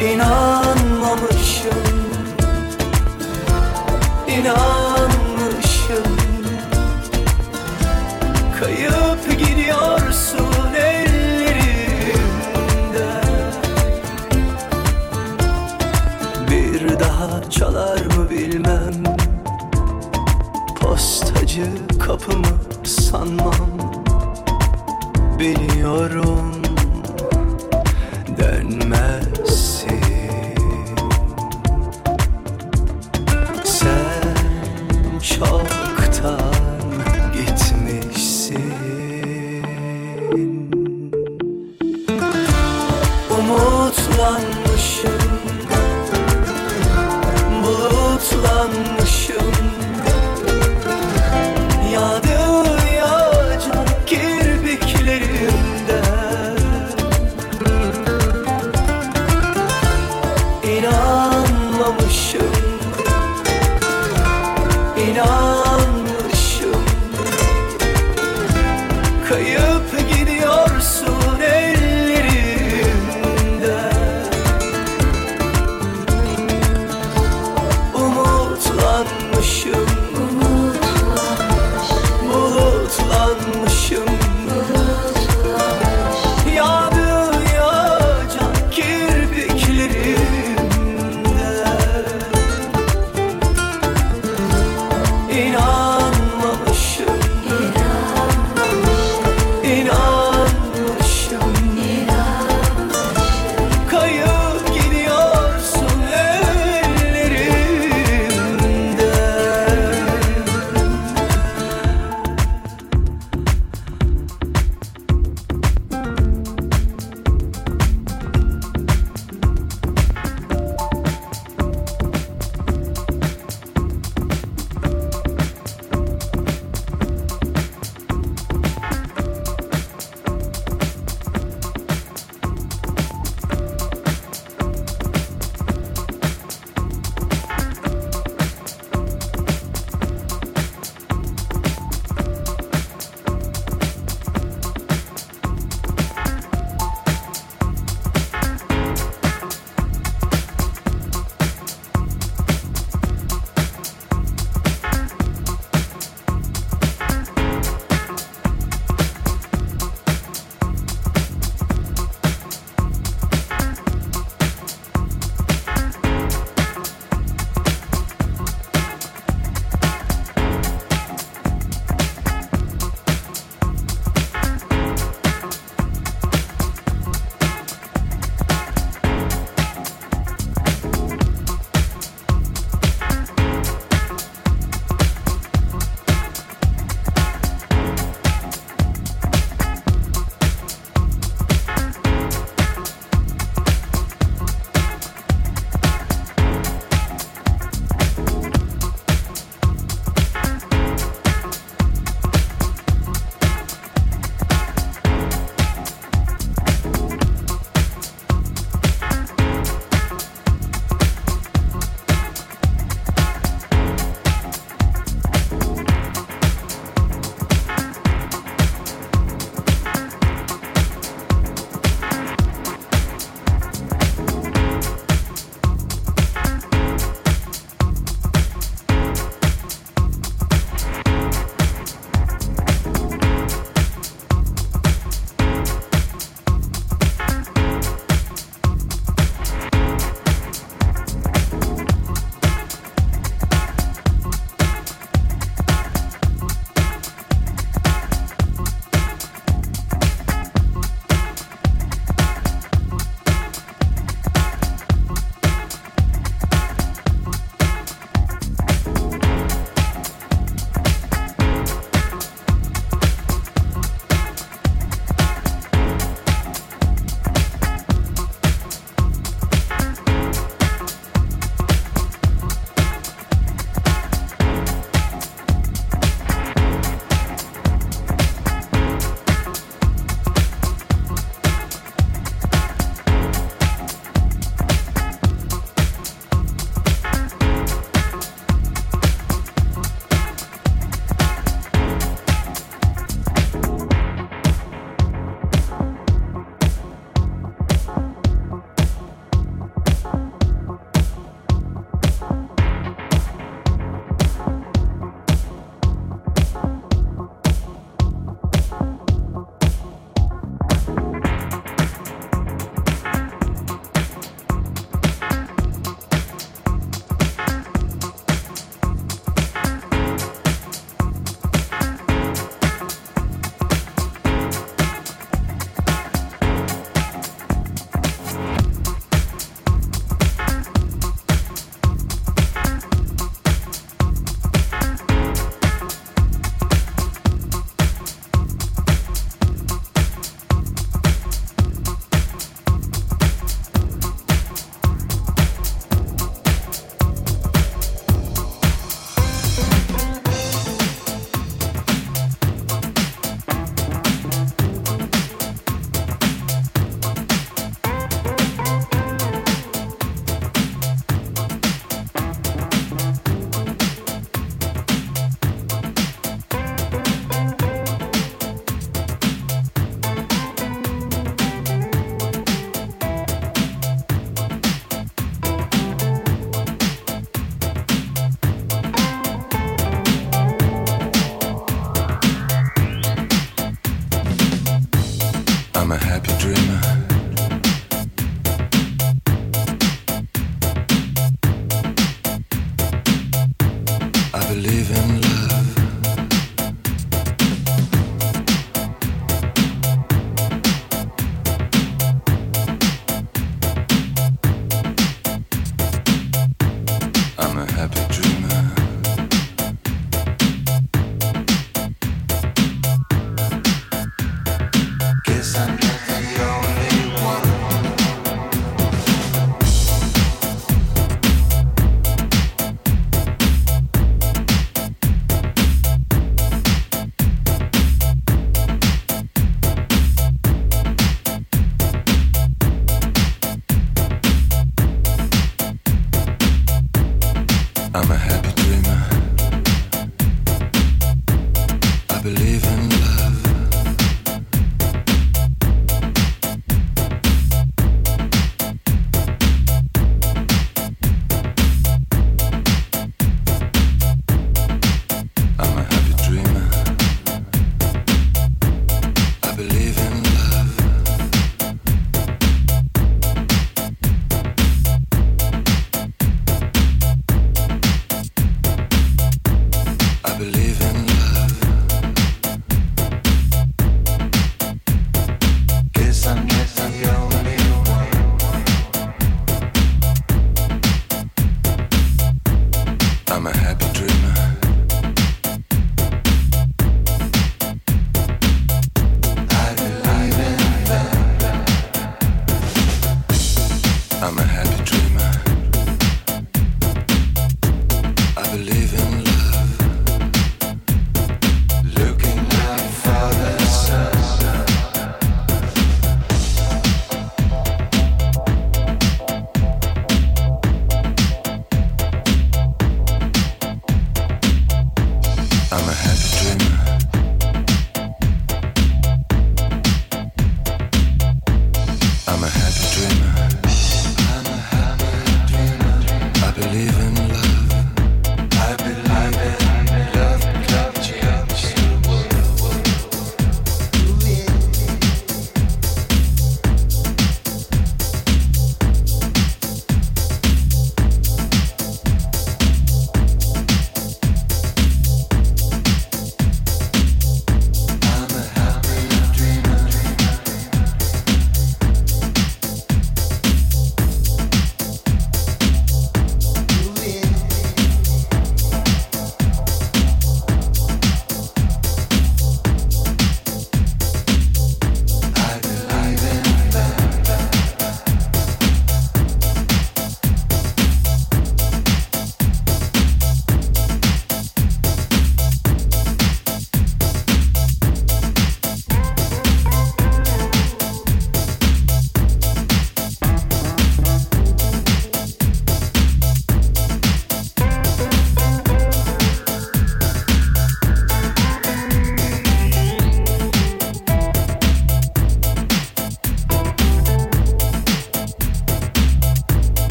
İnanmamışım. İnanmışım. Kayıp gidiyorsun ellerimden Bir daha çalar mı bilmem. Postacı kapımı sanmam. Biliyorum.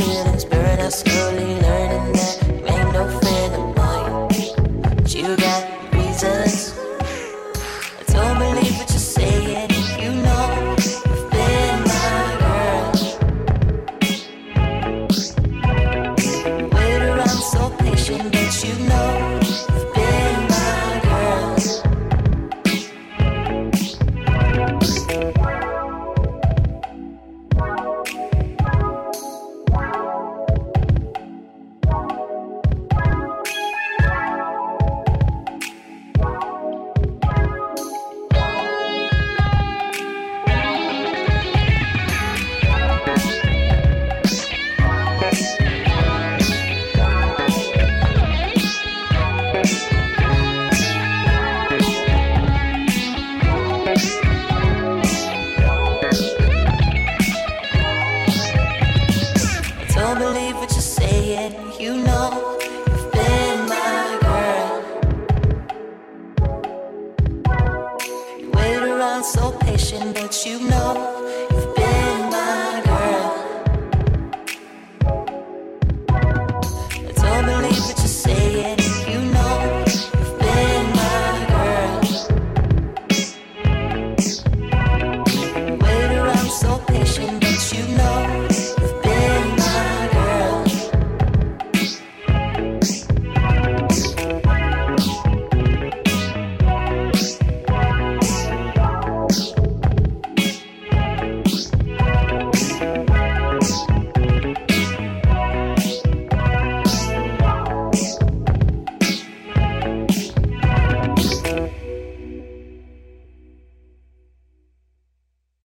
European spirit, I slowly learning that.